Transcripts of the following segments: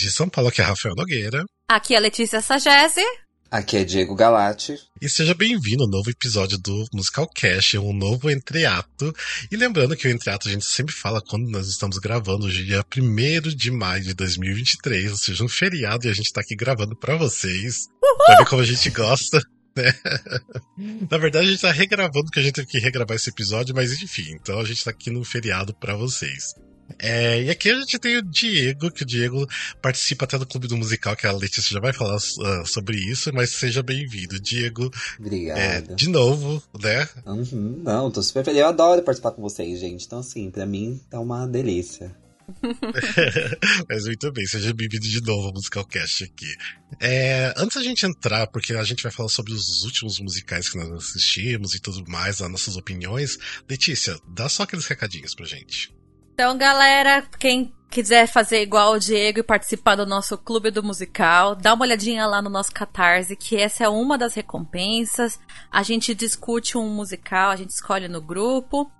De São Paulo, aqui é Rafael Nogueira. Aqui é Letícia Sagese. Aqui é Diego Galati. E seja bem-vindo ao novo episódio do Musical Cash, um novo entreato. E lembrando que o entreato a gente sempre fala quando nós estamos gravando, hoje dia 1 de maio de 2023, ou seja, um feriado, e a gente tá aqui gravando para vocês. Uhul! Pra ver como a gente gosta. Né? Na verdade, a gente tá regravando, porque a gente teve que regravar esse episódio, mas enfim, então a gente tá aqui no feriado para vocês. É, e aqui a gente tem o Diego, que o Diego participa até do Clube do Musical, que a Letícia já vai falar uh, sobre isso, mas seja bem-vindo, Diego. Obrigado. É, de novo, né? Uhum, não, tô super feliz. Eu adoro participar com vocês, gente. Então, assim, pra mim tá uma delícia. Mas muito bem, seja bem-vindo de novo ao Musical Cast aqui. É, antes da gente entrar, porque a gente vai falar sobre os últimos musicais que nós assistimos e tudo mais, as nossas opiniões, Letícia, dá só aqueles recadinhos pra gente. Então, galera, quem quiser fazer igual o Diego e participar do nosso Clube do Musical, dá uma olhadinha lá no nosso Catarse, que essa é uma das recompensas. A gente discute um musical, a gente escolhe no grupo.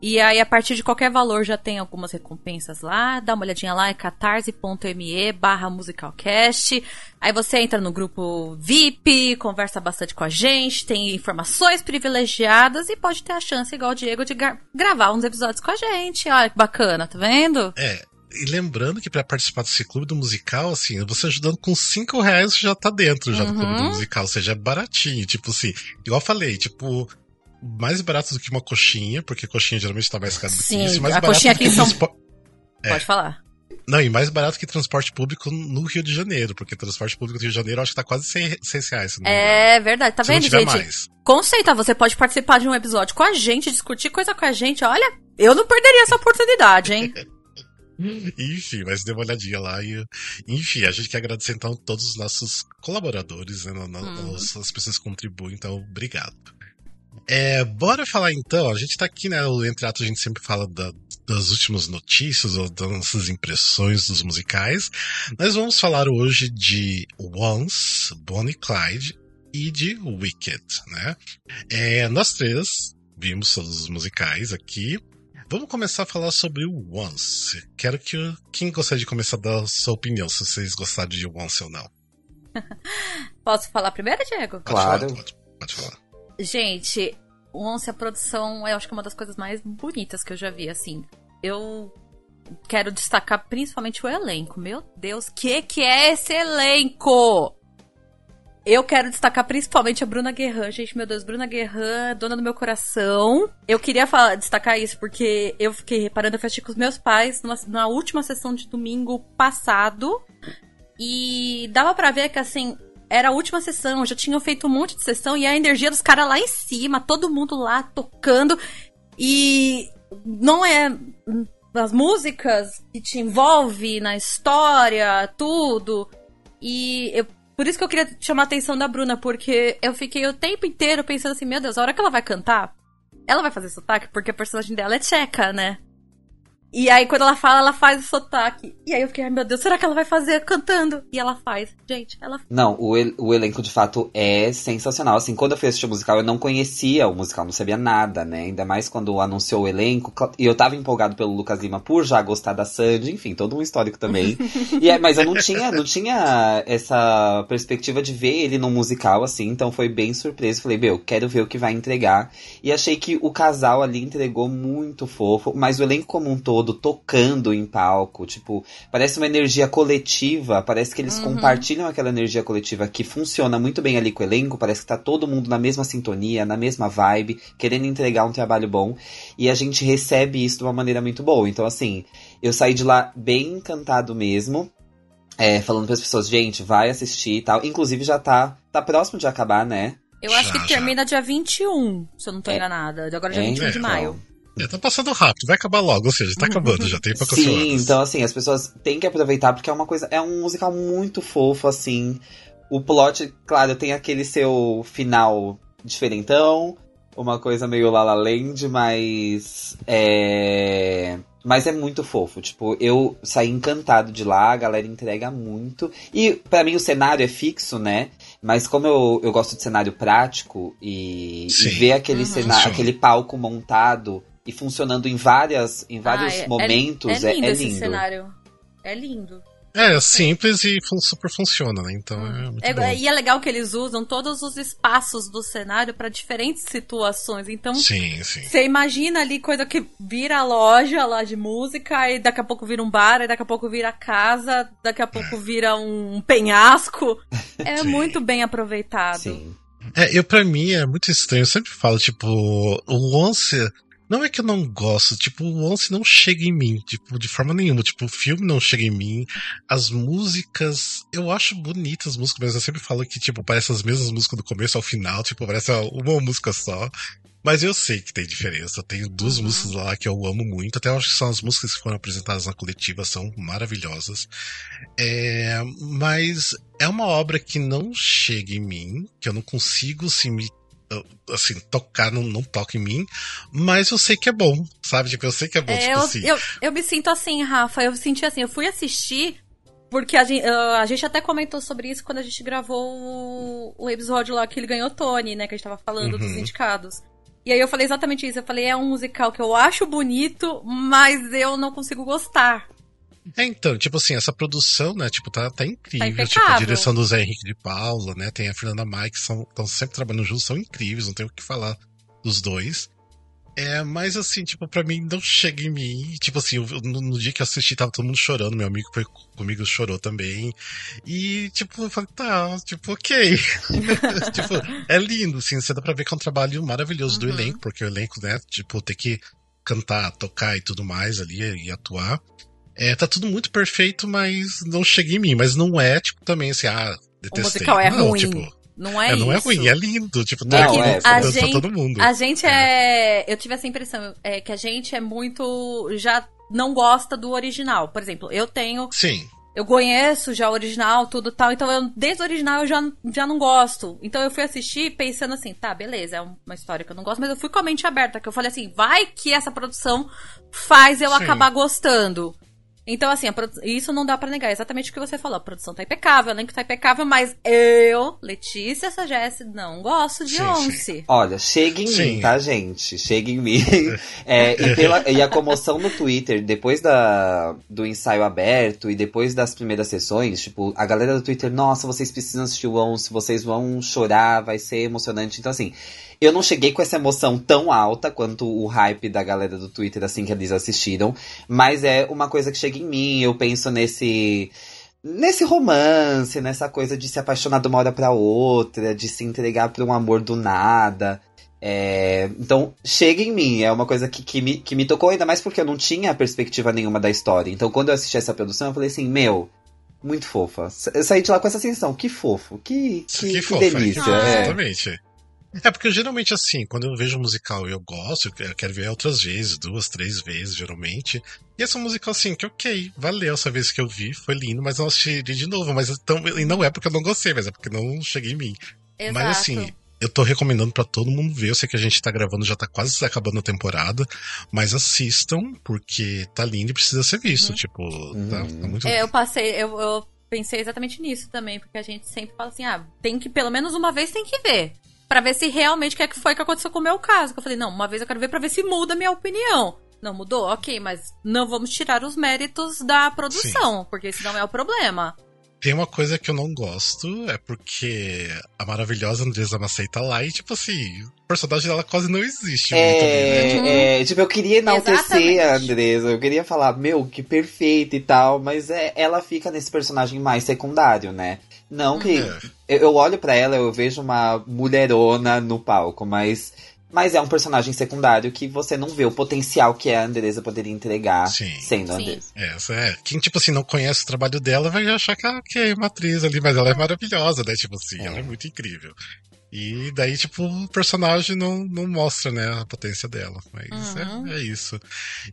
E aí, a partir de qualquer valor, já tem algumas recompensas lá. Dá uma olhadinha lá, é catarse.me barra musicalcast. Aí você entra no grupo VIP, conversa bastante com a gente, tem informações privilegiadas e pode ter a chance, igual o Diego, de gra gravar uns episódios com a gente. Olha que bacana, tá vendo? É, e lembrando que para participar desse clube do musical, assim, você ajudando com 5 reais já tá dentro já uhum. do clube do musical, ou seja, é baratinho. Tipo assim, igual eu falei, tipo, mais barato do que uma coxinha, porque coxinha geralmente tá mais caro do Sim, que isso. Mais a barato coxinha aqui São é. Pode falar. Não, e mais barato que transporte público no Rio de Janeiro, porque transporte público no Rio de Janeiro eu acho que tá quase 100, 100 reais. é verdade, tá se vendo, não gente? Mais. Conceita, você pode participar de um episódio com a gente, discutir coisa com a gente. Olha, eu não perderia essa oportunidade, hein? enfim, mas dê uma olhadinha lá e. Enfim, a gente quer agradecer então a todos os nossos colaboradores, né? Hum. As pessoas que contribuem, então obrigado. É, bora falar então, a gente tá aqui, né? O Entre Atos a gente sempre fala da, das últimas notícias ou das nossas impressões dos musicais. Nós vamos falar hoje de Once, Bonnie Clyde e de Wicked, né? É, nós três vimos todos os musicais aqui. Vamos começar a falar sobre o Once. Quero que quem gostaria de começar a dar a sua opinião, se vocês gostaram de Once ou não. Posso falar primeiro, Diego? Pode claro. Falar, pode, pode falar. Gente, Once, a produção, eu acho que é uma das coisas mais bonitas que eu já vi, assim. Eu quero destacar principalmente o elenco. Meu Deus, que que é esse elenco? Eu quero destacar principalmente a Bruna Guerran. Gente, meu Deus, Bruna Guerran, dona do meu coração. Eu queria falar, destacar isso porque eu fiquei reparando, eu assisti com os meus pais numa, na última sessão de domingo passado. E dava para ver que, assim, era a última sessão, já tinham feito um monte de sessão e a energia dos caras lá em cima, todo mundo lá tocando. E não é as músicas que te envolve na história, tudo. E eu, por isso que eu queria chamar a atenção da Bruna, porque eu fiquei o tempo inteiro pensando assim, meu Deus, a hora que ela vai cantar, ela vai fazer sotaque, porque a personagem dela é tcheca, né? E aí, quando ela fala, ela faz o sotaque. E aí eu fiquei, ai meu Deus, será que ela vai fazer cantando? E ela faz. Gente, ela Não, o, el o elenco de fato é sensacional. Assim, quando eu fui assistir o musical, eu não conhecia o musical, não sabia nada, né? Ainda mais quando anunciou o elenco. E eu tava empolgado pelo Lucas Lima por já gostar da Sandy, enfim, todo um histórico também. e é, mas eu não tinha, não tinha essa perspectiva de ver ele num musical, assim, então foi bem surpreso. Falei, meu, quero ver o que vai entregar. E achei que o casal ali entregou muito fofo, mas o elenco como um todo todo tocando em palco. Tipo, parece uma energia coletiva. Parece que eles uhum. compartilham aquela energia coletiva que funciona muito bem ali com o elenco. Parece que tá todo mundo na mesma sintonia, na mesma vibe, querendo entregar um trabalho bom. E a gente recebe isso de uma maneira muito boa. Então, assim, eu saí de lá bem encantado mesmo. É, falando para as pessoas, gente, vai assistir e tal. Inclusive já tá, tá próximo de acabar, né? Eu acho já, que termina já. dia 21, se eu não tô é. enganada. Agora é dia é, 21 de maio. É, tá passando rápido, vai acabar logo, ou seja, tá acabando, já tem pra Sim, então assim, as pessoas têm que aproveitar porque é uma coisa, é um musical muito fofo, assim. O plot, claro, tem aquele seu final diferentão, uma coisa meio La La Land, mas é mas é muito fofo, tipo, eu saí encantado de lá, a galera entrega muito. E para mim o cenário é fixo, né? Mas como eu, eu gosto de cenário prático e, e ver aquele uhum. cenário, aquele palco montado e funcionando em várias em vários ah, é, momentos é, é, lindo é, lindo esse cenário. É lindo. É, simples e fun super funciona, né? Então é muito É, bom. e é legal que eles usam todos os espaços do cenário para diferentes situações. Então, Sim, sim. você imagina ali coisa que vira loja lá de música, e daqui a pouco vira um bar, e daqui a pouco vira casa, daqui a pouco vira um penhasco. É Sim. muito bem aproveitado. Sim. É, eu pra mim é muito estranho. Eu sempre falo, tipo, o Once. Não é que eu não gosto, tipo, o Once não chega em mim, tipo, de forma nenhuma. Tipo, o filme não chega em mim. As músicas, eu acho bonitas as músicas, mas eu sempre falo que, tipo, parece as mesmas músicas do começo ao final, tipo, parece uma música só. Mas eu sei que tem diferença. Tem duas Uhum. músicas lá que eu amo muito. Até acho que são as músicas que foram apresentadas na coletiva, são maravilhosas. É, mas é uma obra que não chega em mim, que eu não consigo assim, me assim, tocar, não, não toca em mim, mas eu sei que é bom, sabe? Tipo, eu sei que é bom, É, tipo eu, assim. eu, eu me sinto assim, Rafa. Eu senti assim, eu fui assistir. Porque a gente, a gente até comentou sobre isso quando a gente gravou o, o episódio lá que ele ganhou Tony, né? Que a gente tava falando dos Uhum. indicados. E aí eu falei exatamente isso. Eu falei, é um musical que eu acho bonito, mas eu não consigo gostar. É, então, tipo assim, essa produção, né, tipo, tá, tá incrível. tipo, a direção do Zé Henrique de Paula, né, tem a Fernanda Mai, que estão sempre trabalhando juntos, são incríveis, não tenho o que falar dos dois. É, mas assim, tipo, pra mim não chega em mim. Tipo assim, eu- no, no dia que eu assisti, tava todo mundo chorando, meu amigo foi comigo chorou também. E, tipo, eu falei, tá, tipo, ok. tipo, é lindo, assim, você dá pra ver que é um trabalho maravilhoso do Uhum. elenco, porque o elenco, né, tipo, ter que cantar, tocar e tudo mais ali e atuar. É, tá tudo muito perfeito, mas não chega em mim. Mas não é, tipo, também assim, ah, O detestei. musical é não, ruim. Tipo, não é, é, não é isso. ruim, é lindo. Tipo, Não, tá aqui, é, tá a gente- todo mundo. A gente é. Eu tive essa impressão, é que a gente é muito. Já não gosta do original. Por exemplo, eu tenho. Sim. Eu conheço já o original, tudo tal. Então, eu, desde o original eu já, já não gosto. Então, eu fui assistir pensando assim, tá, beleza, é uma história que eu não gosto, mas eu fui com a mente aberta. Que eu falei assim, vai que essa produção faz eu Sim. acabar gostando. Então, assim, produ- isso não dá pra negar. É exatamente o que você falou. A produção tá impecável, o elenco tá impecável, mas eu, Letícia Sagesse, não gosto de Sim, sim. Once. Olha, chega em Sim. mim, tá, gente? Chega em mim. É, e, pela- e a comoção no Twitter, depois da, do ensaio aberto e depois das primeiras sessões, tipo, a galera do Twitter, nossa, vocês precisam assistir o Once, vocês vão chorar, vai ser emocionante. Então, assim, eu não cheguei com essa emoção tão alta quanto o hype da galera do Twitter, assim, que eles assistiram. Mas é uma coisa que chega em mim, eu penso nesse nesse romance, nessa coisa de se apaixonar de uma hora pra outra, de se entregar pra um amor do nada. É, então, chega em mim, é uma coisa que, que, me, que me tocou, ainda mais porque eu não tinha perspectiva nenhuma da história. Então, quando eu assisti essa produção, eu falei assim: Meu, muito fofa. Eu saí de lá com essa sensação: Que fofo, que, que, que fofa, delícia. que- é. Exatamente. É porque geralmente assim, quando eu vejo um musical e eu gosto, eu quero ver outras vezes, duas, três vezes, geralmente. E esse é um musical assim, que ok, valeu essa vez que eu vi, foi lindo, mas eu não assistiria de novo. Mas então, e não é porque eu não gostei, mas é porque não cheguei em mim. Exato. Mas assim, eu tô recomendando pra todo mundo ver. Eu sei que a gente tá gravando, já tá quase acabando a temporada. Mas assistam, porque tá lindo e precisa ser visto. Tipo, tá, Uhum. tá muito É, eu passei, eu, eu pensei exatamente nisso também, porque a gente sempre fala assim, ah, tem que, pelo menos uma vez tem que ver. Pra ver se realmente o que é que foi que aconteceu com o meu caso. Que eu falei, não, uma vez eu quero ver pra ver se muda a minha opinião. Não mudou? Ok, mas não vamos tirar os méritos da produção, porque esse não é o problema. Tem uma coisa que eu não gosto, é porque a maravilhosa Andresa Macei tá lá e, tipo assim, o personagem dela quase não existe muito ali, né? Uhum. É, é, tipo, eu queria enaltecer Exatamente. a Andresa, eu queria falar, meu, que perfeita e tal, mas é, ela fica nesse personagem mais secundário, né? Não que. É. Eu, eu olho pra ela, eu vejo uma mulherona no palco, mas. Mas é um personagem secundário que você não vê o potencial que a Andresa poderia entregar Sim. sendo a Sim. Andresa. Essa é. Quem, tipo assim, não conhece o trabalho dela vai achar que ela que é uma atriz ali, mas ela é maravilhosa, né? Tipo assim, É. ela é muito incrível. E daí, tipo, o personagem não, não mostra, né, a potência dela. Mas Uhum. é, é isso.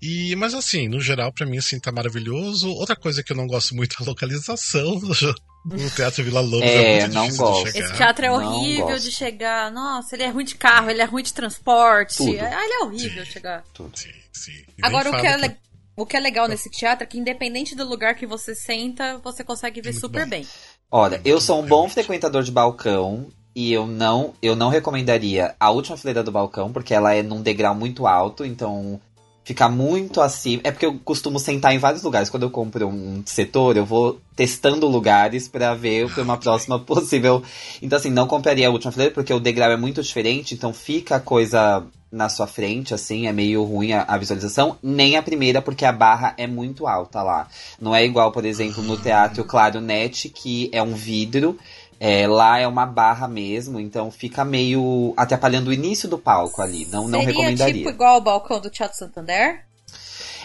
E, mas assim, no geral, pra mim, assim, tá maravilhoso. Outra coisa que eu não gosto muito é a localização do Teatro Vila Lobos. É, muito não gosto. de. Esse teatro é horrível de chegar. Nossa, ele é ruim de carro, ele é ruim de transporte. Tudo. Ah, ele é horrível Sim. chegar. Sim, sim. Nem Agora, o que, é que- le- o que é legal nesse teatro é que, independente do lugar que você senta, você consegue ver Muito super bom. bem. Olha, eu sou um bom, bom frequentador de balcão e eu não, eu não recomendaria a última fileira do balcão, porque ela é num degrau muito alto, então ficar muito acima. É porque eu costumo sentar em vários lugares. Quando eu compro um setor, eu vou testando lugares para ver para uma próxima possível. Então, assim, não compraria a última fileira porque o degrau é muito diferente, então fica a coisa na sua frente, assim, é meio ruim a, a, visualização, nem a primeira, porque a barra é muito alta lá. Não é igual, por exemplo, no Teatro Claro Net, que é um vidro. É, lá é uma barra mesmo, então fica meio atrapalhando o início do palco ali. Não, não recomendaria. tipo igual o balcão do Teatro Santander?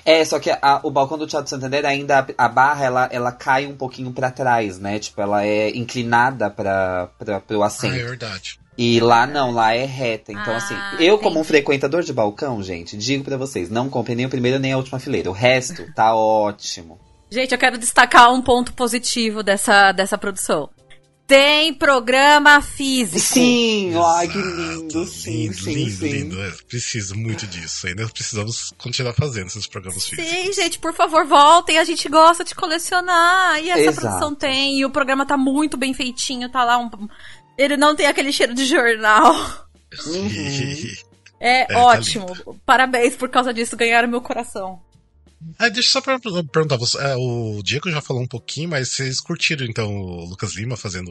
É, só que a, o balcão do Teatro Santander ainda a barra ela, ela cai um pouquinho para trás, né? Tipo, ela é inclinada para o assento. Ah, é verdade. E lá não, lá é reta. Então, assim, ah, assim, eu, entendi. como um frequentador de balcão, gente, digo para vocês: não comprem nem o primeiro nem a última fileira. O resto tá ótimo. Gente, eu quero destacar um ponto positivo dessa, dessa produção tem programa físico. Sim, Exato, ai que lindo, sim, lindo, sim, lindo, sim. lindo. É, preciso muito disso. Ainda precisamos continuar fazendo esses programas sim, físicos. Sim, gente, por favor, voltem. A gente gosta de colecionar. E essa Exato. produção tem. E o programa tá muito bem feitinho. Tá lá um. Ele não tem aquele cheiro de jornal. Uhum. É, é, ótimo. Tá Parabéns por causa disso. Ganharam meu coração. Ah, deixa só pra perguntar, você, é, o Diego já falou um pouquinho, mas vocês curtiram então o Lucas Lima fazendo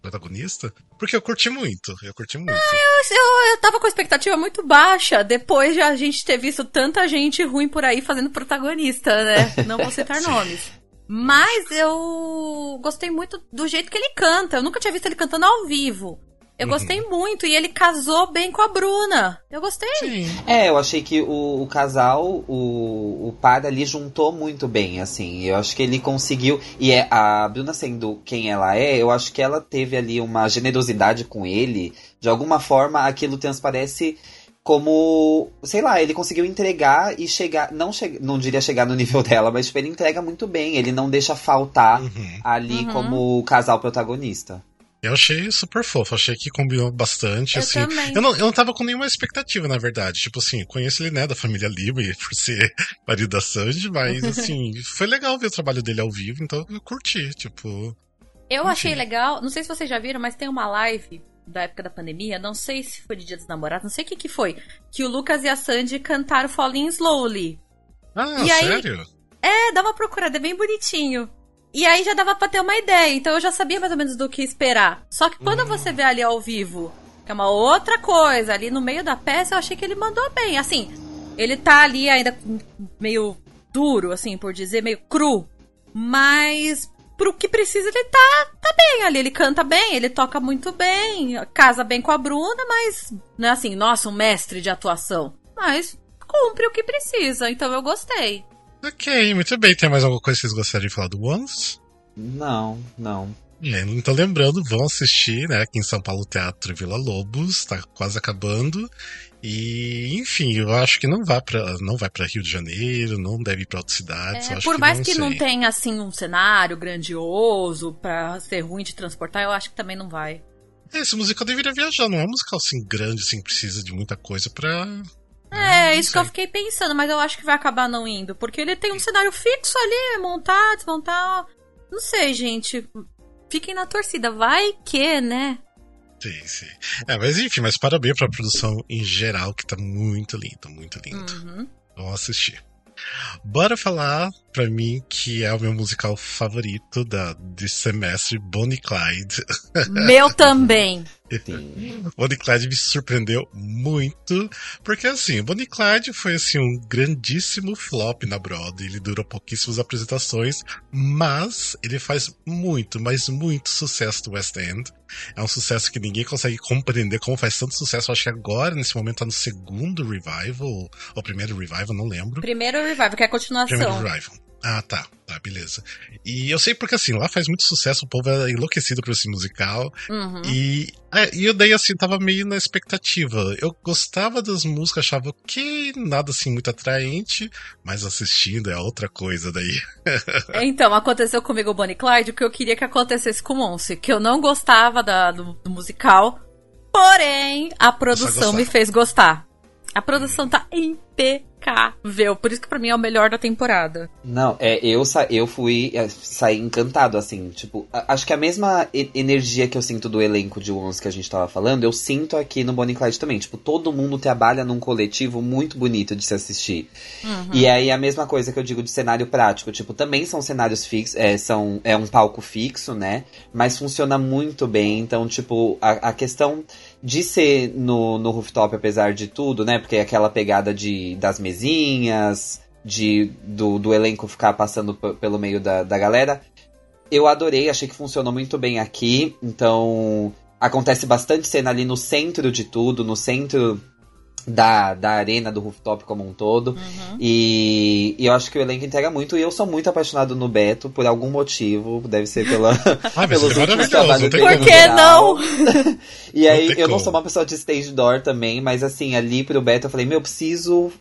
protagonista? Porque eu curti muito, eu curti muito. Ah, eu, eu, eu tava com a expectativa muito baixa, depois de a gente ter visto tanta gente ruim por aí fazendo protagonista, né? Não vou citar nomes. Mas eu gostei muito do jeito que ele canta. Eu nunca tinha visto ele cantando ao vivo. Eu gostei uhum. muito e ele casou bem com a Bruna. Eu gostei. Sim. É, eu achei que o, o casal, o, o par ali juntou muito bem, assim. Eu acho que ele conseguiu. E é, a Bruna sendo quem ela é, eu acho que ela teve ali uma generosidade com ele. De alguma forma, aquilo transparece como, sei lá, ele conseguiu entregar e chegar, não, che não diria chegar no nível dela, mas tipo, ele entrega muito bem, ele não deixa faltar uhum. ali uhum. como casal protagonista. Eu achei super fofo, achei que combinou bastante, eu assim. Também. Eu não, eu não tava com nenhuma expectativa, na verdade. Tipo assim, conheço ele, né, da família Lima, por ser marido da Sandy, mas assim, foi legal ver o trabalho dele ao vivo, então eu curti, tipo. Eu enfim. achei legal, não sei se vocês já viram, mas tem uma live da época da pandemia, não sei se foi de Dia dos Namorados, não sei o que que foi, que o Lucas e a Sandy cantaram Falling Slowly. Ah, e sério? Aí, é, dá uma procurada, é bem bonitinho. E aí já dava pra ter uma ideia, então eu já sabia mais ou menos do que esperar. Só que quando hum. você vê ali ao vivo, que é uma outra coisa, ali no meio da peça, eu achei que ele mandou bem. Assim, ele tá ali ainda meio duro, assim, por dizer, meio cru. Mas pro que precisa, ele tá, tá bem ali. Ele canta bem, ele toca muito bem, casa bem com a Bruna, mas não é assim, nossa, um mestre de atuação. Mas cumpre o que precisa, então eu gostei. Ok, muito bem. Tem mais alguma coisa que vocês gostariam de falar do Once? Não, não. É, então lembrando, vão assistir, né? Aqui em São Paulo Teatro Vila Lobos, tá quase acabando. E, enfim, eu acho que não vai para não vai para Rio de Janeiro, não deve ir para outras cidades. É, por que mais não que sei. não tenha assim um cenário grandioso para ser ruim de transportar, eu acho que também não vai. É, esse musical deveria viajar, não é um musical assim grande, assim, precisa de muita coisa para é, isso que eu fiquei pensando, mas eu acho que vai acabar não indo. Porque ele tem um cenário fixo ali, montar, desmontar. Não sei, gente. Fiquem na torcida. Vai que, né? Sim, sim. É, mas enfim, mas parabéns pra produção em geral, que tá muito lindo, muito lindo. Uhum. Vamos assistir. Bora falar pra mim que é o meu musical favorito da, de semestre, Bonnie Clyde. Meu também. Bonnie Clyde me surpreendeu muito, porque assim, Bonnie Clyde foi assim um grandíssimo flop na Broadway, ele durou pouquíssimas apresentações, mas ele faz muito, mas muito sucesso no West End. É um sucesso que ninguém consegue compreender como faz tanto sucesso. Eu acho que agora, nesse momento, tá no segundo revival, ou primeiro revival, não lembro. Primeiro revival, que é a continuação. Primeiro revival. Ah, tá. Tá, beleza. E eu sei porque, assim, lá faz muito sucesso, o povo é enlouquecido por esse musical. Uhum. E, é, e eu daí, assim, tava meio na expectativa. Eu gostava das músicas, achava que nada, assim, muito atraente, mas assistindo é outra coisa daí. então, aconteceu comigo o Bonnie Clyde o que eu queria que acontecesse com o Monse, que eu não gostava da, do, do musical, porém, a produção me fez gostar. A produção tá impecável. Por isso que pra mim é o melhor da temporada. Não, é, eu, sa eu fui é, sair encantado, assim. Tipo, acho que a mesma e energia que eu sinto do elenco de Once que a gente tava falando, eu sinto aqui no Bonnie Clyde também. Tipo, todo mundo trabalha num coletivo muito bonito de se assistir. Uhum. E aí a mesma coisa que eu digo de cenário prático. Tipo, também são cenários fixos, é, são, é um palco fixo, né? Mas funciona muito bem. Então, tipo, a, a questão de ser no, no rooftop, apesar de tudo, né? Porque é aquela pegada de, das mesinhas, de do, do elenco ficar passando pelo meio da, da galera. Eu adorei, achei que funcionou muito bem aqui. Então, acontece bastante cena ali no centro de tudo, no centro da, da arena, do rooftop como um todo. Uhum. E, e, eu acho que o elenco entrega muito. E eu sou muito apaixonado no Beto, por algum motivo. Deve ser pela, ah, pelos últimos trabalhos dele. Por que não? e aí, não eu não sou uma pessoa de stage door também, mas assim, ali pro Beto eu falei, meu, eu preciso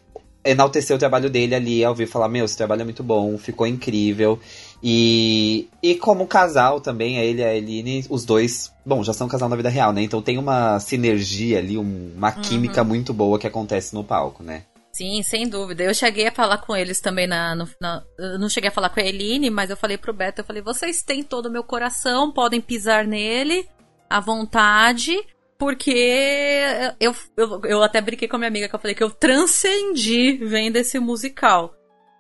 enaltecer o trabalho dele ali, ao vir falar, meu, esse trabalho é muito bom, ficou incrível. E, e como casal também, ele e a Eline, os dois, bom, já são casal na vida real, né? Então tem uma sinergia ali, uma química uhum. muito boa que acontece no palco, né? Sim, sem dúvida. Eu cheguei a falar com eles também na, no, na, Eu não cheguei a falar com a Eline, mas eu falei pro Beto, eu falei, vocês têm todo o meu coração, podem pisar nele à vontade, porque eu, eu, eu até brinquei com a minha amiga que eu falei que eu transcendi vendo esse musical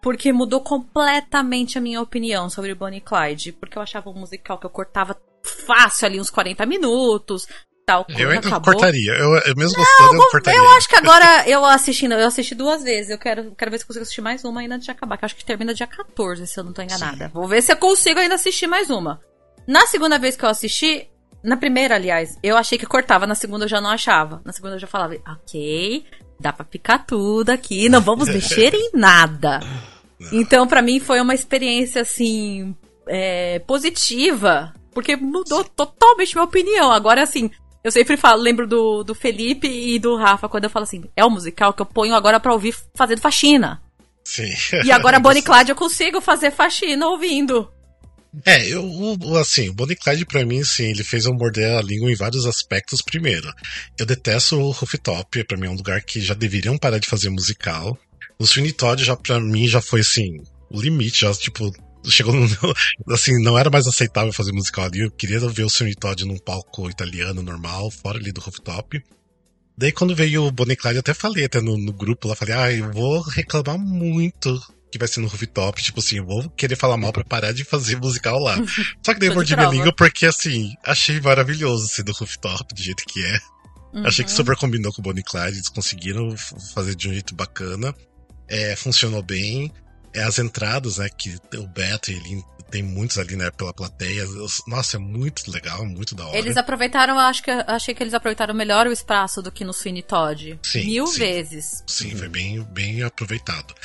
porque mudou completamente a minha opinião sobre Bonnie e Clyde. Porque eu achava um musical que eu cortava fácil ali uns 40 minutos. Tal, eu ainda acabou. cortaria. Eu, eu mesmo gostando, eu cortaria. Eu acho que agora eu assistindo, eu assisti duas vezes. Eu quero, quero ver se consigo assistir mais uma ainda antes de acabar. Que eu acho que termina dia 14, se eu não tô enganada. Sim. Vou ver se eu consigo ainda assistir mais uma. Na segunda vez que eu assisti, na primeira, aliás, eu achei que cortava, na segunda eu já não achava. Na segunda eu já falava, ok, dá pra picar tudo aqui, não vamos mexer em nada. Então, para mim, foi uma experiência, assim, é, positiva, porque mudou totalmente minha opinião. Agora, assim, eu sempre falo, lembro do, do Felipe e do Rafa, quando eu falo assim, é o musical que eu ponho agora para ouvir fazendo faxina. Sim. E agora, Bonnie Clyde, eu consigo fazer faxina ouvindo. É, eu, assim, o Bonnie Clyde pra mim, sim, ele fez eu morder a língua em vários aspectos. Primeiro, eu detesto o rooftop, pra mim é um lugar que já deveriam parar de fazer musical. O Sweeney Todd já pra mim já foi assim, o limite, já tipo, chegou no, assim, não era mais aceitável fazer musical ali. Eu queria ver o Sweeney Todd num palco italiano normal, fora ali do rooftop. Daí quando veio o Bonnie Clyde, eu até falei até no, no grupo lá, falei, ah, eu vou reclamar muito que vai ser no rooftop, tipo assim, eu vou querer falar mal pra parar de fazer musical lá. Só que daí eu mordi minha língua porque, assim, achei maravilhoso ser do rooftop, do jeito que é. Uhum. Achei que super combinou com o Bonnie Clyde, eles conseguiram fazer de um jeito bacana é, funcionou bem. É, as entradas, né, que o Beto ele tem muitos ali, né, pela plateia. Nossa, é muito legal, muito da hora. Eles aproveitaram, acho que achei que eles aproveitaram melhor o espaço do que no Sweeney Todd. Sim, Mil sim. vezes. Sim, foi bem, bem aproveitado.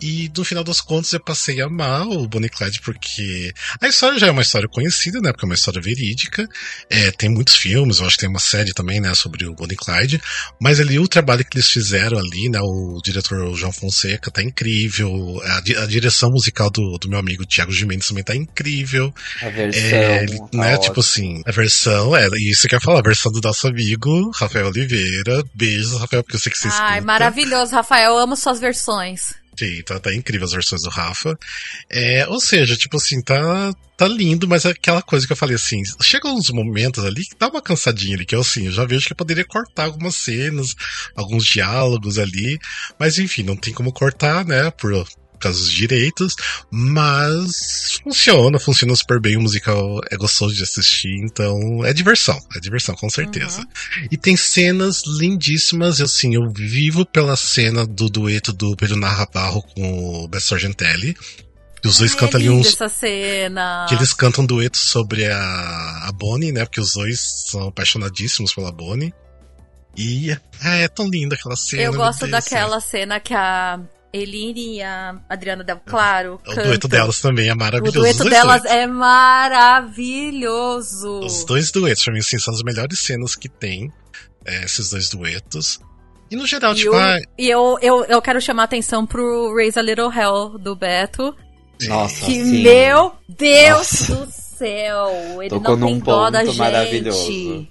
E no final das contas eu passei a amar o Bonnie Clyde porque a história já é uma história conhecida, né, porque é uma história verídica. É, tem muitos filmes, eu acho que tem uma série também, né, sobre o Bonnie Clyde. Mas ali o trabalho que eles fizeram ali, né, o diretor João Fonseca tá incrível. A, a direção musical do, do meu amigo Thiago Gimenez também tá incrível. A versão. É, tá né, tipo assim, a versão, é, isso que eu ia falar, a versão do nosso amigo, Rafael Oliveira. Beijos, Rafael, porque eu sei que você Ai, maravilhoso, Rafael, eu amo suas versões. Sim, tá, tá incrível as versões do Rafa. É, ou seja, tipo assim, tá, tá lindo, mas é aquela coisa que eu falei assim, chega uns momentos ali que dá uma cansadinha ali, que eu assim, eu já vejo que eu poderia cortar algumas cenas, alguns diálogos ali, mas enfim, não tem como cortar, né, por dos direitos, mas funciona, funciona super bem, o musical é gostoso de assistir, então é diversão, é diversão, com certeza. Uhum. E tem cenas lindíssimas, assim, eu vivo pela cena do dueto do Pedro Narrabarro com o Bess Sargentelli, que os dois Ai, cantam é ali uns. Essa cena. Que eles cantam um dueto sobre a, a Bonnie, né? Porque os dois são apaixonadíssimos pela Bonnie. E é, é tão linda aquela cena. Eu gosto daquela cena que a Eline e a Adriana Del Claro. O dueto delas também é maravilhoso. O dueto delas duetos. é maravilhoso. Os dois duetos, pra mim, assim, são as melhores cenas que tem. É, esses dois duetos. E no geral, e tipo. Eu, ah, E eu, eu, eu quero chamar a atenção pro Raise a Little Hell do Beto. Nossa, que, sim. meu Deus Nossa. do céu! Ele Tocou não tem num dó da gente. Maravilhoso.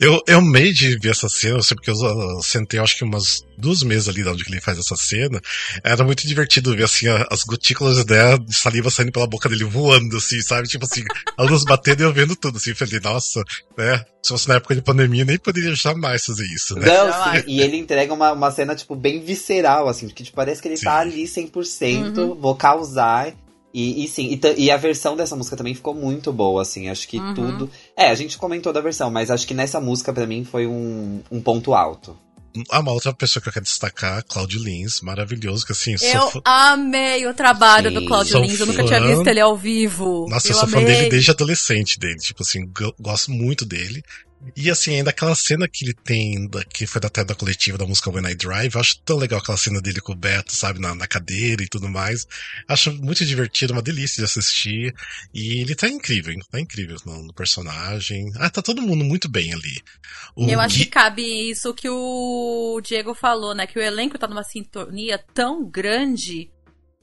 Eu, eu amei de ver essa cena, eu sei porque eu sentei, acho que umas duas meses ali de onde ele faz essa cena. Era muito divertido ver, assim, as gotículas dela, de saliva saindo pela boca dele voando, assim, sabe? Tipo assim, a luz batendo e eu vendo tudo, assim. Falei, nossa, né? Se fosse na época de pandemia, nem poderia jamais fazer isso, né? Não, e ele entrega uma, uma cena, tipo, bem visceral, assim, que tipo, parece que ele tá sim. tá ali 100%, uhum. vou causar. E, e sim, e, e, a versão dessa música também ficou muito boa, assim. Acho que uhum. tudo. É, a gente comentou da versão, mas acho que nessa música, para mim, foi um, um ponto alto. Uma outra pessoa que eu quero destacar, Claudio Lins, maravilhoso, que assim. Eu sou... amei o trabalho Sim. do Claudio Lins, eu nunca tinha visto ele ao vivo. Nossa, eu, eu sou amei. fã dele desde adolescente dele, tipo assim, gosto muito dele. E assim, ainda aquela cena que ele tem, da, que foi até da coletiva da música When I Drive, eu acho tão legal aquela cena dele com o Beto, sabe, na, na cadeira e tudo mais. Acho muito divertido, uma delícia de assistir. E ele tá incrível, tá incrível no, no personagem. Ah, tá todo mundo muito bem ali. O eu acho Gui... que cabe isso que o Diego falou, né? Que o elenco tá numa sintonia tão grande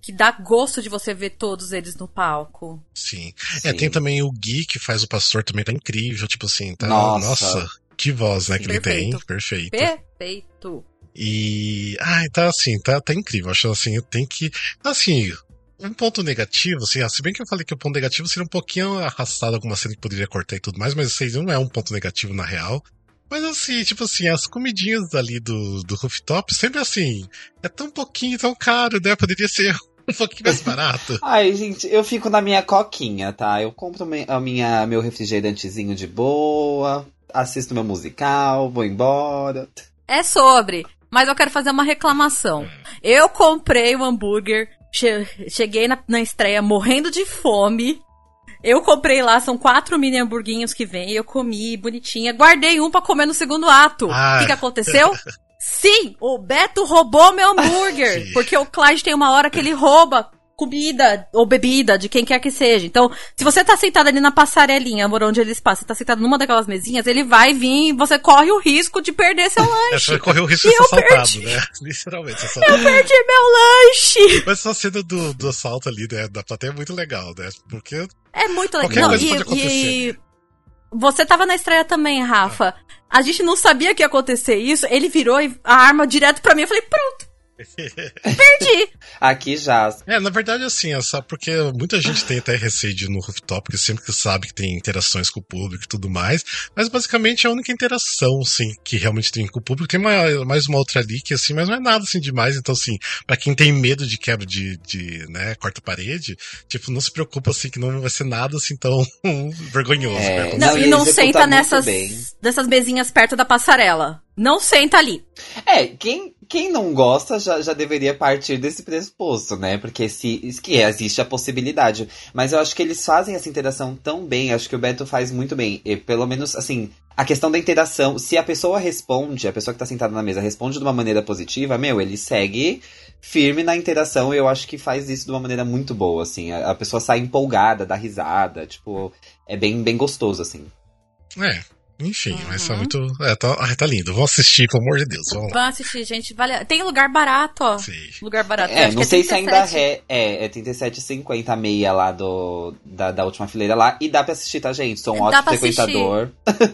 que dá gosto de você ver todos eles no palco. Sim. Sim. É, tem também o Gui que faz o pastor também, tá incrível, tipo assim, tá. Nossa, nossa que voz, né, que Perfeito. ele tem. Perfeito. Perfeito. E. Ai, tá assim, tá, tá incrível. Acho assim, tem que. Assim, um ponto negativo, assim, ah, se bem que eu falei que o ponto negativo seria um pouquinho arrastado alguma cena que poderia cortar e tudo mais, mas isso não é um ponto negativo na real. Mas assim, tipo assim, as comidinhas ali do, do rooftop, sempre assim, é tão pouquinho, tão caro, né? Poderia ser um pouquinho mais barato. Ai, gente, eu fico na minha coquinha, tá? Eu compro a minha, meu refrigerantezinho de boa, assisto meu musical, vou embora. É sobre, mas eu quero fazer uma reclamação. Eu comprei o um hambúrguer, che cheguei na, na estreia morrendo de fome. Eu comprei lá, são quatro mini hamburguinhos que vem, eu comi bonitinha, guardei um para comer no segundo ato. O ah. que, que aconteceu? Sim, o Beto roubou meu hambúrguer. porque o Clyde tem uma hora que ele rouba comida ou bebida de quem quer que seja. Então, se você tá sentado ali na passarelinha, amor, onde eles passam, tá sentado numa daquelas mesinhas, ele vai vir e você corre o risco de perder seu lanche. Você vai correr o risco de ser assaltado, né? Literalmente. Só... Eu perdi meu lanche! Mas essa cena do, do assalto ali, né, da plateia é muito legal, né? Porque... É muito legal. Não, e, e, você tava na estreia também, Rafa. A gente não sabia que ia acontecer isso. Ele virou a arma direto pra mim. Eu falei, pronto. Perdi! Aqui já. É, na verdade, assim, é só porque muita gente tem até receio de ir no rooftop, porque sempre que sabe que tem interações com o público e tudo mais. Mas basicamente é a única interação, assim, que realmente tem com o público. Tem uma, mais uma outra ali que, assim, mas não é nada assim demais. Então, assim, pra quem tem medo de quebra de, de né, quarta-parede, tipo, não se preocupa, assim, que não vai ser nada, assim, tão vergonhoso. É, não, e não senta nessas, dessas mesinhas perto da passarela. Não senta ali. É, quem, quem não gosta já, já deveria partir desse pressuposto, né? Porque se que existe a possibilidade. Mas eu acho que eles fazem essa interação tão bem, acho que o Beto faz muito bem. E, pelo menos, assim, a questão da interação, se a pessoa responde, a pessoa que tá sentada na mesa responde de uma maneira positiva, meu, ele segue firme na interação e eu acho que faz isso de uma maneira muito boa, assim. A, a pessoa sai empolgada, dá risada, tipo, é bem, bem gostoso, assim. É, enfim, uhum. mas tá muito. É, tá, tá lindo. Vamos assistir, pelo amor de Deus. Vamos, vamos assistir, gente. Vale... Tem lugar barato, ó. Sim. Lugar barato. É, não é sei 37. se ainda é. É, é 37,50 a meia lá do, da, da última fileira lá. E dá pra assistir, tá, gente? Sou um ótimo frequentador.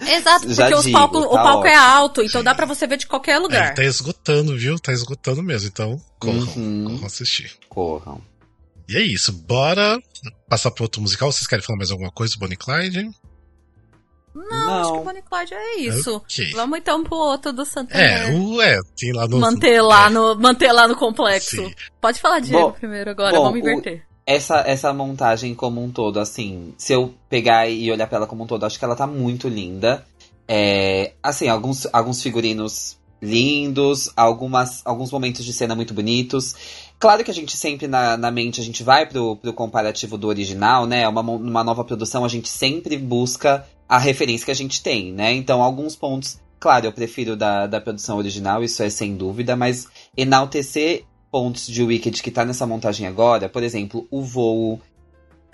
Exato, porque digo, palco, tá o palco é alto, então Sim. dá pra você ver de qualquer lugar. É, tá esgotando, viu? Tá esgotando mesmo. Então, corram, uhum. corram assistir. Corram. E é isso, bora passar pro outro musical. Vocês querem falar mais alguma coisa, Bonnie Clyde? Não, não, acho que o Bonnie Clyde é isso. Okay. Vamos então pro outro do Santander. É, o é, tem lá no. Manter lá, é. no, manter lá no complexo. Sim. Pode falar Diego bom, primeiro agora, bom, vamos inverter. O, essa, essa montagem como um todo, assim, se eu pegar e olhar pra ela como um todo, acho que ela tá muito linda. É, assim, alguns, alguns figurinos lindos, algumas, alguns momentos de cena muito bonitos. Claro que a gente sempre na, na mente, a gente vai pro, pro comparativo do original, né? Uma, uma nova produção, a gente sempre busca a referência que a gente tem, né? Então, alguns pontos, claro, eu prefiro da, da produção original, isso é sem dúvida, mas enaltecer pontos de Wicked que tá nessa montagem agora, por exemplo, o voo.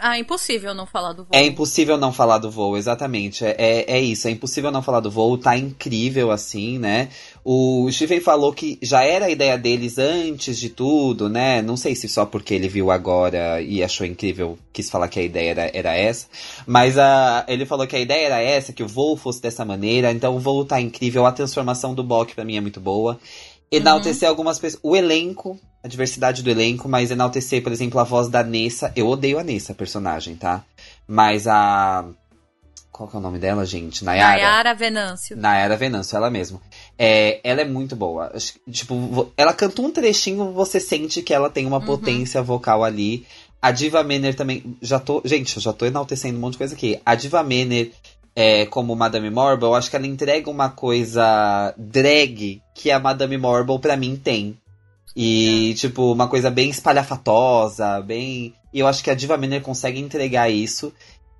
Ah, é impossível não falar do voo. É impossível não falar do voo, exatamente. É, é, é isso, é impossível não falar do voo, tá incrível assim, né? O Steven falou que já era a ideia deles antes de tudo, né? Não sei se só porque ele viu agora e achou incrível, quis falar que a ideia era, era essa. Mas uh, ele falou que a ideia era essa, que o voo fosse dessa maneira. Então o voo tá incrível. A transformação do Bok pra mim é muito boa. Enaltecer uhum. algumas pessoas. O elenco, a diversidade do elenco, mas enaltecer, por exemplo, a voz da Nessa. Eu odeio a Nessa, personagem, tá? Mas a. Qual que é o nome dela, gente? Nayara. Nayara Venâncio. Nayara Venâncio, ela mesma. É, ela é muito boa. Tipo, ela canta um trechinho, você sente que ela tem uma uhum. potência vocal ali. A Diva Menner também. Já tô. Gente, eu já tô enaltecendo um monte de coisa aqui. A Diva Menner, é, como Madame Marble, eu acho que ela entrega uma coisa drag que a Madame Marble, pra mim, tem. E, é. tipo, uma coisa bem espalhafatosa, bem. E eu acho que a Diva Menner consegue entregar isso.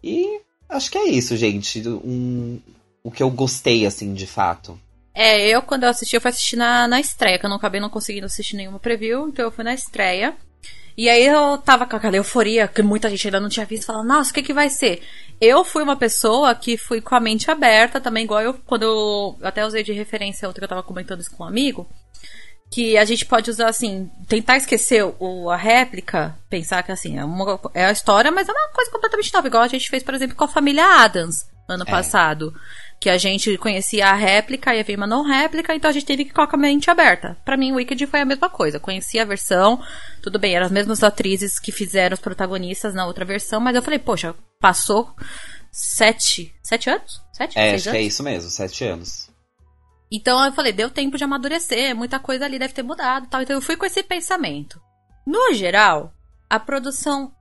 E acho que é isso, gente. Um, o que eu gostei, assim, de fato. É, eu quando eu assisti, eu fui assistir na, na estreia, que eu não acabei não conseguindo assistir nenhuma preview, então eu fui na estreia. E aí eu tava com aquela euforia que muita gente ainda não tinha visto, falando, nossa, o que que vai ser? Eu fui uma pessoa que fui com a mente aberta, também igual eu, quando eu, eu até usei de referência outra que eu tava comentando isso com um amigo, que a gente pode usar assim, tentar esquecer o, a réplica, pensar que assim, é, uma, é a história, mas é uma coisa completamente nova, igual a gente fez, por exemplo, com a família Adams ano é. passado. Que a gente conhecia a réplica e havia uma não réplica, então a gente teve que colocar a mente aberta. Para mim, o Wicked foi a mesma coisa. Conhecia a versão, tudo bem, eram as mesmas atrizes que fizeram os protagonistas na outra versão, mas eu falei, poxa, passou sete. Sete anos? Sete? É, acho anos? que é isso mesmo, sete anos. Então eu falei, deu tempo de amadurecer, muita coisa ali deve ter mudado tal. Então eu fui com esse pensamento. No geral, a produção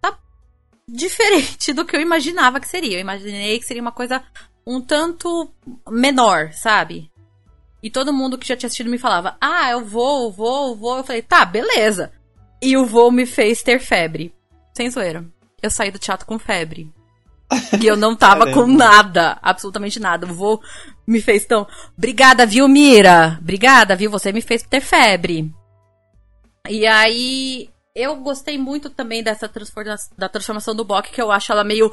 tá diferente do que eu imaginava que seria. Eu imaginei que seria uma coisa um tanto menor, sabe? E todo mundo que já tinha assistido me falava: Ah, eu vou, eu vou, eu vou. Eu falei: Tá, beleza. E o voo me fez ter febre. Sem zoeira. Eu saí do teatro com febre. E eu não tava com nada, absolutamente nada. O voo me fez tão. Obrigada, viu, Mira? Obrigada, viu? Você me fez ter febre. E aí, eu gostei muito também dessa transformação, da transformação do Bok, que eu acho ela meio.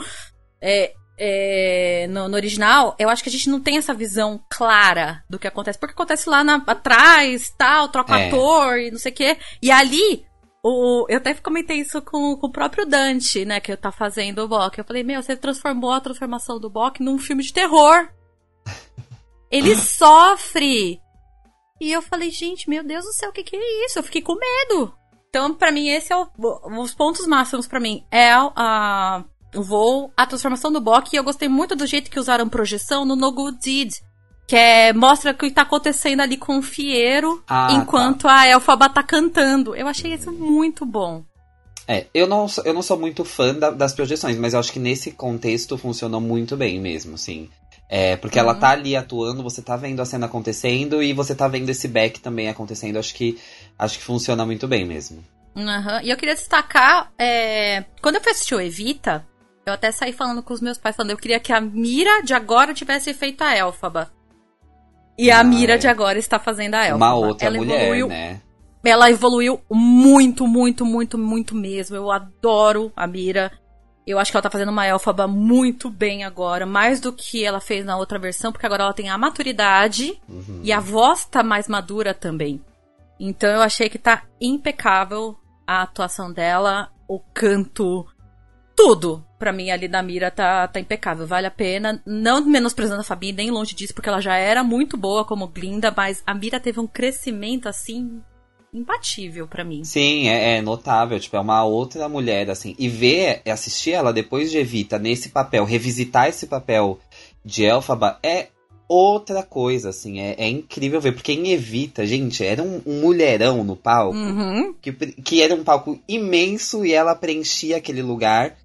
É, é, no, no, original, eu acho que a gente não tem essa visão clara do que acontece. Porque acontece lá na, atrás, tal, troca é. ator e não sei o quê. E ali, o, eu até comentei isso com, com o próprio Dante, né, que tá fazendo o Bok. Eu falei, meu, você transformou a transformação do Bok num filme de terror. Ele sofre. E eu falei, gente, meu Deus do céu, o que, que é isso? Eu fiquei com medo. Então, para mim, esse é o, os pontos máximos para mim. É a, voo, a transformação do Bok. E eu gostei muito do jeito que usaram projeção no No Good Deed. Que é, mostra o que tá acontecendo ali com o Fiero, ah, tá. enquanto tá. a Elfaba tá cantando. Eu achei isso muito bom. É, eu não, eu não sou muito fã da, das projeções, mas eu acho que nesse contexto funcionou muito bem mesmo, sim. É, porque uhum. ela tá ali atuando, você tá vendo a cena acontecendo e você tá vendo esse back também acontecendo. Acho que acho que funciona muito bem mesmo. Uhum. E eu queria destacar, é, quando eu fui assistir o Evita, eu até saí falando com os meus pais, falando, eu queria que a Mira de agora tivesse feito a Elfaba. E ah, a Mira é. de agora está fazendo a Elfaba. Uma outra ela mulher, evoluiu, né? Ela evoluiu muito, muito, muito, muito mesmo. Eu adoro a Mira. Eu acho que ela tá fazendo uma Elfaba muito bem agora, mais do que ela fez na outra versão, porque agora ela tem a maturidade uhum. e a voz tá mais madura também. Então eu achei que tá impecável a atuação dela, o canto, tudo para mim ali da Mira tá, tá impecável, vale a pena. Não menosprezando a Fabi, nem longe disso, porque ela já era muito boa como Glinda, mas a Mira teve um crescimento assim imbatível para mim. Sim, é, é, notável, tipo, é uma outra mulher, assim. E ver, assistir ela depois de Evita nesse papel, revisitar esse papel de Elfaba é outra coisa, assim. É, é incrível ver, porque em Evita, gente, era um, um mulherão no palco, uhum. que, que era um palco imenso e ela preenchia aquele lugar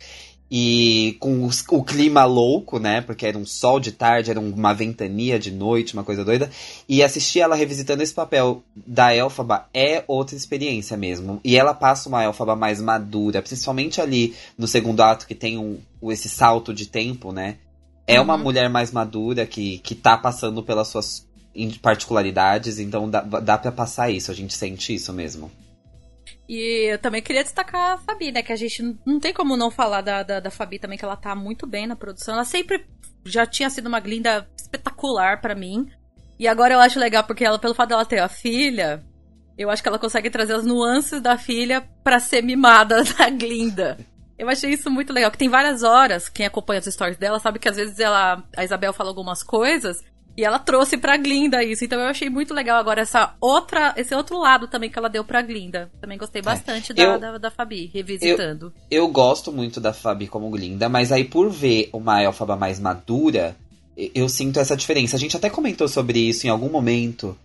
e com os, o clima louco, né? Porque era um sol de tarde, era uma ventania de noite, uma coisa doida. E assistir ela revisitando esse papel da Elfaba é outra experiência mesmo. E ela passa uma Elfaba mais madura, principalmente ali no segundo ato, que tem um, esse salto de tempo, né? É uhum. uma mulher mais madura que, que tá passando pelas suas particularidades, então dá, dá para passar isso, a gente sente isso mesmo. E eu também queria destacar a Fabi, né? Que a gente não tem como não falar da, da, da Fabi também, que ela tá muito bem na produção. Ela sempre já tinha sido uma glinda espetacular para mim. E agora eu acho legal, porque ela, pelo fato dela ter a filha, eu acho que ela consegue trazer as nuances da filha pra ser mimada da Glinda. Eu achei isso muito legal, que tem várias horas, quem acompanha as stories dela sabe que às vezes ela, a Isabel fala algumas coisas e ela trouxe pra Glinda isso. Então eu achei muito legal agora essa outra, esse outro lado também que ela deu pra Glinda. Também gostei é. bastante é. da, eu, da, da, Fabi, revisitando. Eu, eu, gosto muito da Fabi como Glinda, mas aí por ver uma elfaba mais madura, eu sinto essa diferença. A gente até comentou sobre isso em algum momento.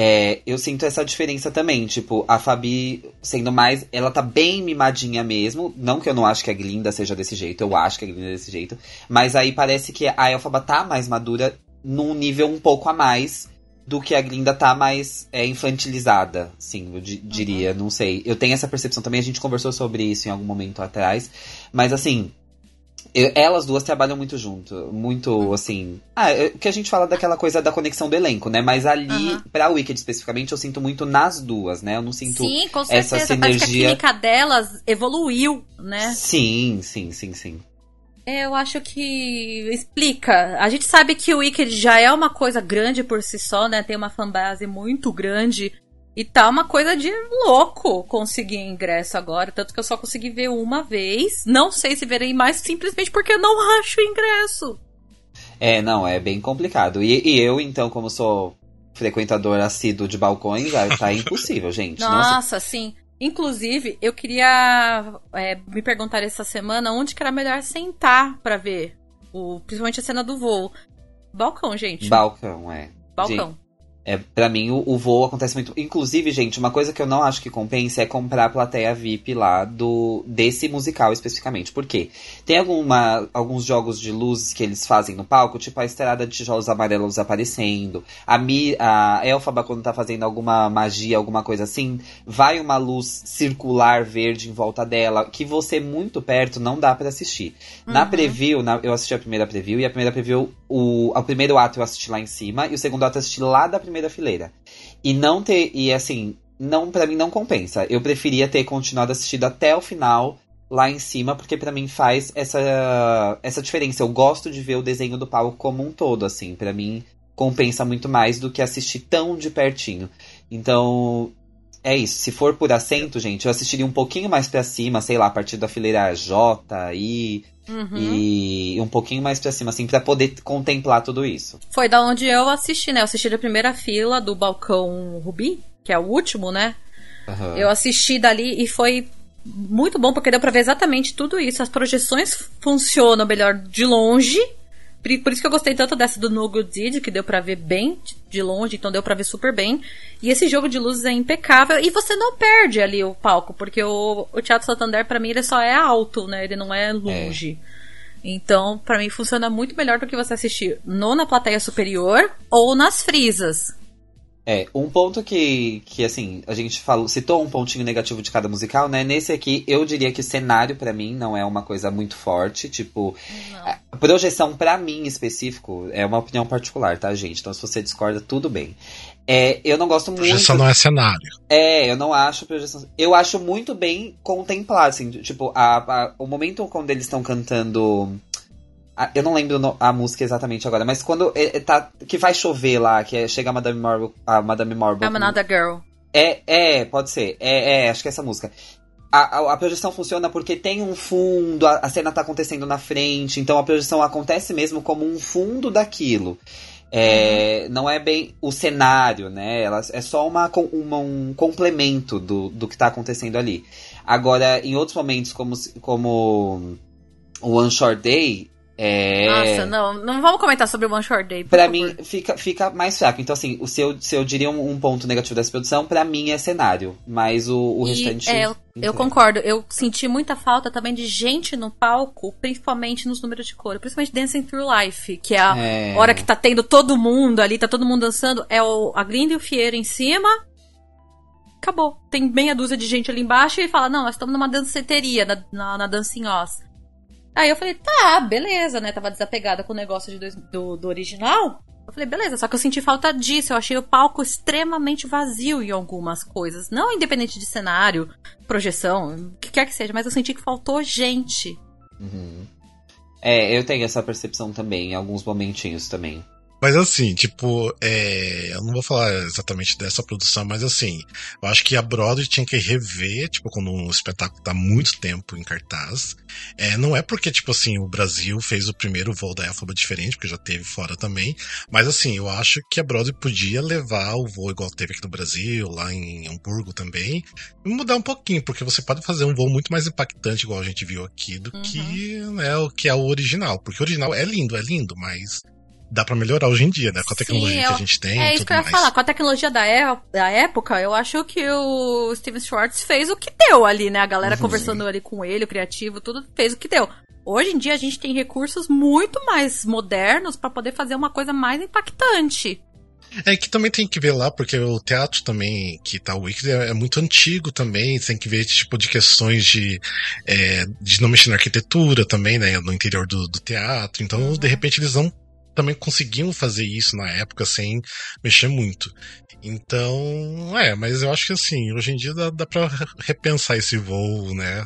É, eu sinto essa diferença também. Tipo, a Fabi sendo mais. Ela tá bem mimadinha mesmo. Não que eu não acho que a Glinda seja desse jeito, eu acho que a Glinda é desse jeito. Mas aí parece que a Elfaba tá mais madura num nível um pouco a mais do que a Glinda tá mais é, infantilizada, sim, eu diria, uhum. não sei. Eu tenho essa percepção também, a gente conversou sobre isso em algum momento atrás. Mas assim, eu, elas duas trabalham muito junto. Muito, uhum. assim. Ah, o que a gente fala daquela coisa da conexão do elenco, né? Mas ali, uhum. pra Wicked especificamente, eu sinto muito nas duas, né? Eu não sinto sim, com certeza. essa sinergia. Parece que a química delas evoluiu, né? Sim, sim, sim, sim. Eu acho que explica. A gente sabe que o Wicked já é uma coisa grande por si só, né? Tem uma fanbase muito grande. E tá uma coisa de louco conseguir ingresso agora. Tanto que eu só consegui ver uma vez. Não sei se verei mais, simplesmente porque eu não acho ingresso. É, não, é bem complicado. E, e eu, então, como sou frequentador assíduo de balcões, tá impossível, gente. Nossa, Nossa, sim. Inclusive, eu queria é, me perguntar essa semana onde que era melhor sentar para ver. O, principalmente a cena do voo. Balcão, gente. Balcão, é. Balcão. É, para mim, o, o, voo acontece muito. Inclusive, gente, uma coisa que eu não acho que compensa é comprar a plateia VIP lá do desse musical especificamente. Por quê? Tem alguma, alguns jogos de luzes que eles fazem no palco, tipo a estrada de tijolos amarelos aparecendo. A, Mi, a Elfaba, quando tá fazendo alguma magia, alguma coisa assim, vai uma luz circular verde em volta dela, que você muito perto não dá para assistir. Uhum. Na preview, na, eu assisti a primeira preview, e a primeira preview, o, o primeiro ato eu assisti lá em cima, e o segundo ato eu assisti lá da primeira primeira fileira. E não ter. E assim, não para mim não compensa. Eu preferia ter continuado assistindo até o final lá em cima, porque para mim faz essa, essa diferença. Eu gosto de ver o desenho do palco como um todo, assim. para mim compensa muito mais do que assistir tão de pertinho. Então, é isso. Se for por assento, gente, eu assistiria um pouquinho mais para cima, sei lá, a partir da fileira J, I, Uhum. E um pouquinho mais pra cima, assim, para poder contemplar tudo isso. Foi da onde eu assisti, né? Eu assisti da primeira fila do balcão Rubi, que é o último, né? Uhum. Eu assisti dali e foi muito bom porque deu pra ver exatamente tudo isso. As projeções funcionam melhor de longe. Por isso que eu gostei tanto dessa do No Good Deed, que deu pra ver bem de longe, então deu pra ver super bem. E esse jogo de luzes é impecável e você não perde ali o palco, porque o, o Teatro Santander, para mim, ele só é alto, né? Ele não é longe. É. Então, para mim, funciona muito melhor do que você assistir no na plateia superior ou nas frisas. É, um ponto que, que assim, a gente falou, citou um pontinho negativo de cada musical, né? Nesse aqui, eu diria que cenário para mim não é uma coisa muito forte, tipo, a projeção para mim específico é uma opinião particular, tá, gente? Então se você discorda, tudo bem. É, eu não gosto muito. Projeção não é cenário. É, eu não acho projeção. Eu acho muito bem contemplado, assim, tipo, a, a o momento quando eles estão cantando eu não lembro a música exatamente agora, mas quando é, é, tá. Que vai chover lá, que é, chega a Madame Marble. A Madame Marble. I'm another girl. É, é, pode ser. É, é, acho que é essa música. A, a, a, projeção funciona porque tem um fundo, a, a, cena tá acontecendo na frente, então a projeção acontece mesmo como um fundo daquilo. É, uhum. Não é bem o cenário, né? Ela, é só uma, uma, um complemento do, do que tá acontecendo ali. Agora, em outros momentos, como, como o One Short Day, é... Nossa, não, não vamos comentar sobre o One Short Day. Pra favor. mim, fica, fica mais fraco. Então, assim, o seu, se eu diria um, um, ponto negativo dessa produção, pra mim é cenário. Mas o, o e, restante. É, eu, eu concordo. Eu senti muita falta também de gente no palco, principalmente nos números de cor. Principalmente Dancing Through Life, que é a é... hora que tá tendo todo mundo ali, tá todo mundo dançando. É o, a Glinda e o Fieira em cima. Acabou. Tem meia dúzia de gente ali embaixo e fala: Não, nós estamos numa danceteria, na, na, na Dancing Oz. Aí eu falei, tá, beleza, né? Tava desapegada com o negócio de dois, do, do original. Eu falei, beleza, só que eu senti falta disso. Eu achei o palco extremamente vazio em algumas coisas. Não independente de cenário, projeção, o que quer que seja, mas eu senti que faltou gente. Uhum. É, eu tenho essa percepção também, em alguns momentinhos também. Mas assim, tipo, é, eu não vou falar exatamente dessa produção, mas assim, eu acho que a Broadway tinha que rever, tipo, quando um espetáculo tá muito tempo em cartaz. É, não é porque, tipo assim, o Brasil fez o primeiro voo da Elfaba diferente, porque já teve fora também. Mas assim, eu acho que a Broadway podia levar o voo igual teve aqui no Brasil, lá em Hamburgo também, e mudar um pouquinho, porque você pode fazer um voo muito mais impactante, igual a gente viu aqui, do uhum. que né, o que é o original. Porque o original é lindo, é lindo, mas dá para melhorar hoje em dia, né? Com a tecnologia Sim, eu, que a gente tem. É isso que eu ia mais. falar. Com a tecnologia da, da época, eu acho que o Steven Schwartz fez o que deu ali, né? A galera uhum. conversando ali com ele, o criativo, tudo fez o que deu. Hoje em dia a gente tem recursos muito mais modernos para poder fazer uma coisa mais impactante. É que também tem que ver lá, porque o teatro também, que tá o Wicked, é, é, muito antigo também, tem que ver tipo de questões de, é, de não mexer na arquitetura também, né, no interior do, do teatro. Então, uhum. de repente, eles vão também conseguiam fazer isso na época sem mexer muito. Então, é, mas eu acho que assim, hoje em dia dá, dá pra repensar esse voo, né?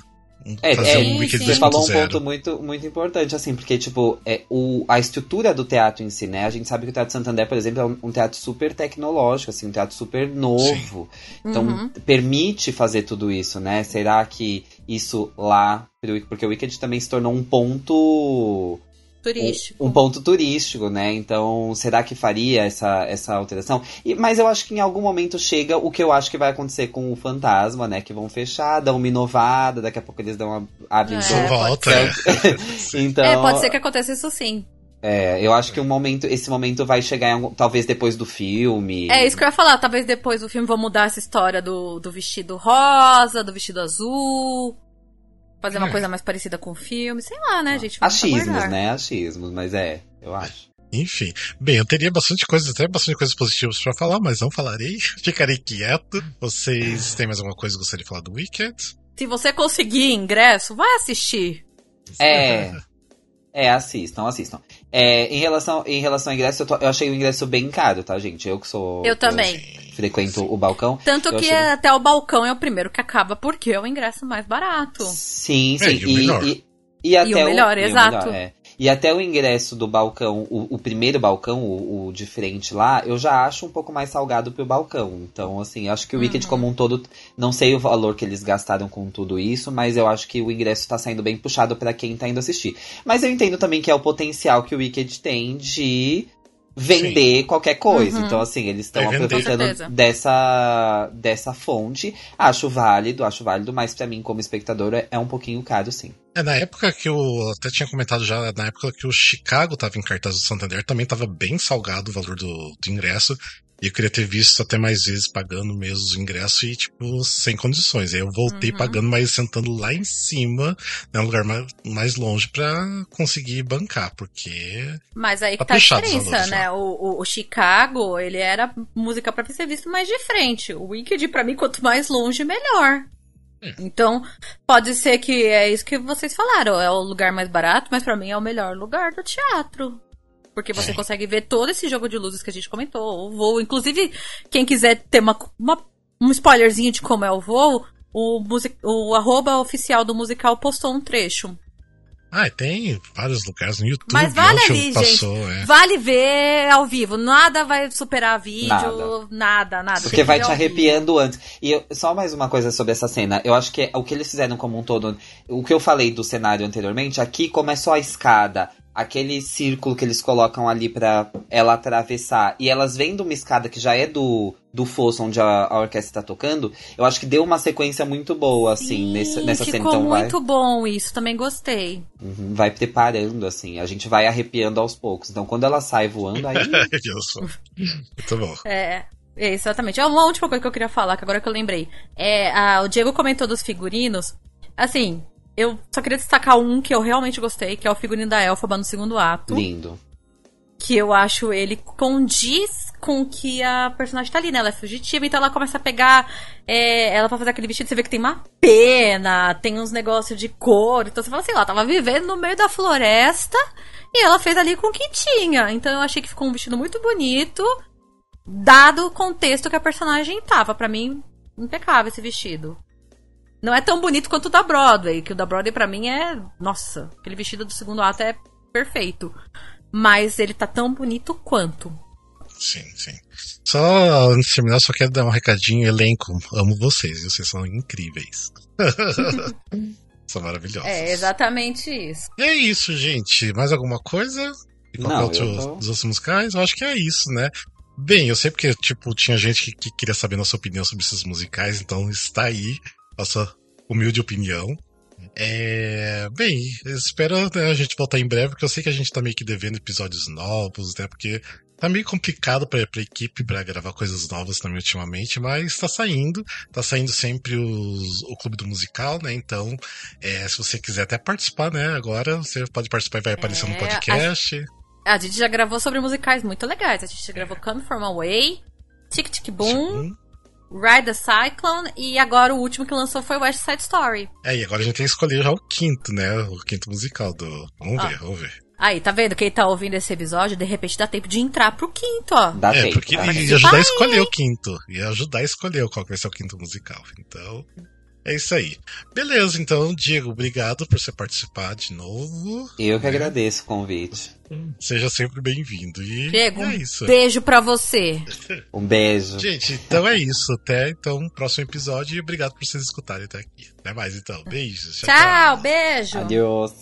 É, fazer é, um Wicked Você falou um ponto muito, muito importante, assim, porque, tipo, é, o, a estrutura do teatro em si, né? A gente sabe que o Teatro Santander, por exemplo, é um, um teatro super tecnológico, assim, um teatro super novo. Sim. Então, uhum. permite fazer tudo isso, né? Será que isso lá. Porque o Wicked também se tornou um ponto turístico. Um, um, ponto turístico, né? Então, será que faria essa, essa alteração? E, mas eu acho que em algum momento chega o que eu acho que vai acontecer com o Fantasma, né? Que vão fechar, dão uma inovada, daqui a pouco eles dão uma. abrem é, volta. É. então, é, pode ser que aconteça isso sim. É, eu acho que um momento, esse momento vai chegar em algum, talvez depois do filme. É isso que eu ia falar, talvez depois do filme vão mudar essa história do, do vestido rosa, do vestido azul. Fazer uma é. coisa mais parecida com o filme, sei lá, né, gente? Achismos, né? Achismos, mas é, eu acho. Enfim, bem, eu teria bastante coisas, até bastante coisas positivas para falar, mas não falarei. Ficarei quieto. Vocês têm mais alguma coisa que gostariam de falar do Wicked? Se você conseguir ingresso, vai assistir. É. É, assistam, assistam. É, em, relação, em relação ao ingresso, eu, tô, eu, achei o ingresso bem caro, tá, gente? Eu que sou. Eu também. frequento Sim. o balcão. Tanto que achei... até o balcão é o primeiro que acaba, porque é o ingresso mais barato. Sim, sim. É, e, e, e, e, até e o melhor, o, exato. O melhor, é. E até o ingresso do balcão, o, o primeiro balcão, o, o, de frente lá, eu já acho um pouco mais salgado pro balcão. Então, assim, acho que o Wicked uhum. como um todo, não sei o valor que eles gastaram com tudo isso, mas eu acho que o ingresso tá saindo bem puxado para quem tá indo assistir. Mas eu entendo também que é o potencial que o Wicked tem de vender Sim. qualquer coisa. Uhum. Então, assim, eles estão é aproveitando dessa, dessa fonte. Acho válido, acho válido, mas para mim, como espectador, é, é um pouquinho caro, sim. É, na época que eu até tinha comentado já, na época que o Chicago tava em cartaz do Santander, também tava bem salgado o valor do, do ingresso. E eu queria ter visto até mais vezes pagando mesmo os ingressos e, tipo, sem condições. Aí eu voltei uhum. pagando, mas sentando lá em cima, né, um lugar mais, mais longe para conseguir bancar, porque. Mas aí que tá, tá a diferença, né? O, o, o, Chicago, ele era música para ser visto mais de frente. O Wicked, para mim, quanto mais longe, melhor. É. Então, pode ser que é isso que vocês falaram, é o lugar mais barato, mas para mim é o melhor lugar do teatro. Porque você é. consegue ver todo esse jogo de luzes que a gente comentou, o voo. Inclusive, quem quiser ter uma, uma um spoilerzinho de como é o voo, o, music, o arroba oficial do musical postou um trecho. Ah, tem vários lugares no YouTube. Mas vale ali, passou, gente. É. Vale ver ao vivo. Nada vai superar vídeo, nada, nada. nada. Porque vai te arrepiando antes. E eu, só mais uma coisa sobre essa cena. Eu acho que é, o que eles fizeram como um todo. O que eu falei do cenário anteriormente, aqui começou a escada aquele círculo que eles colocam ali para ela atravessar e elas vendo uma escada que já é do, do fosso onde a, a orquestra tá tocando, eu acho que deu uma sequência muito boa, assim, Sim, nessa, nessa cena. Ficou então muito vai... bom isso, também gostei. Uhum, vai preparando, assim, a gente vai arrepiando aos poucos. Então quando ela sai voando, aí. muito bom. É. Exatamente. É uma última coisa que eu queria falar, que agora que eu lembrei. É, a, o Diego comentou dos figurinos. Assim, eu só queria destacar um que eu realmente gostei, que é o figurino da Elfaba no segundo ato. Lindo. Que eu acho ele condiz com que a personagem tá ali, né? Ela é fugitiva, então ela começa a pegar. É, ela vai fazer aquele vestido, você vê que tem uma pena, tem uns negócios de cor. Então você fala assim, ela tava vivendo no meio da floresta e ela fez ali com o que tinha. Então eu achei que ficou um vestido muito bonito, dado o contexto que a personagem tava. para mim, impecável esse vestido. Não é tão bonito quanto o da Broadway, que o da Broadway para mim é. Nossa, aquele vestido do segundo ato é perfeito. mas ele tá tão bonito quanto. Sim, sim. Só antes de terminar, só quero dar um recadinho, elenco. Amo vocês, vocês são incríveis. são maravilhosos. É exatamente isso. E é isso, gente. Mais alguma coisa? E qualquer Não, outro eu tô- dos outros musicais? Eu acho que é isso, né? Bem, eu sei porque, tipo, tinha gente que, que queria saber nossa opinião sobre esses musicais, então está aí nossa humilde opinião. É, bem, espero né, a gente voltar em breve, porque eu sei que a gente tá meio que devendo episódios novos, né? Porque tá meio complicado pra, pra equipe pra gravar coisas novas também ultimamente, mas tá saindo. Tá saindo sempre os- o Clube do Musical, né? Então, é, se você quiser até participar, né? Agora você pode participar e vai aparecer no É, podcast. A gente já gravou sobre musicais muito legais. A gente já gravou Come From Away, Tic Tic Boom, Sim. Ride the Cyclone e agora o último que lançou foi West Side Story. É, e agora a gente tem que escolher já o quinto, né? O quinto musical do. Vamos Ah. ver, vamos ver. Aí, tá vendo? Quem tá ouvindo esse episódio, de repente dá tempo de entrar pro quinto, ó. Dá é, tempo. porque dá tempo. ajudar a escolher o quinto. Ia ajudar a escolher qual que vai ser o quinto musical. Então, é isso aí. Beleza, então, Diego, obrigado por você participar de novo. Eu que agradeço o convite. Seja sempre bem-vindo. E Diego, é um isso. beijo pra você. Um beijo. Gente, então é isso. Até então, próximo episódio. E obrigado por vocês escutarem até aqui. Até mais, então. Beijos. Tchau, beijo. Adeus.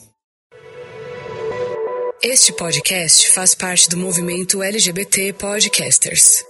Este podcast faz parte do movimento LGBT Podcasters.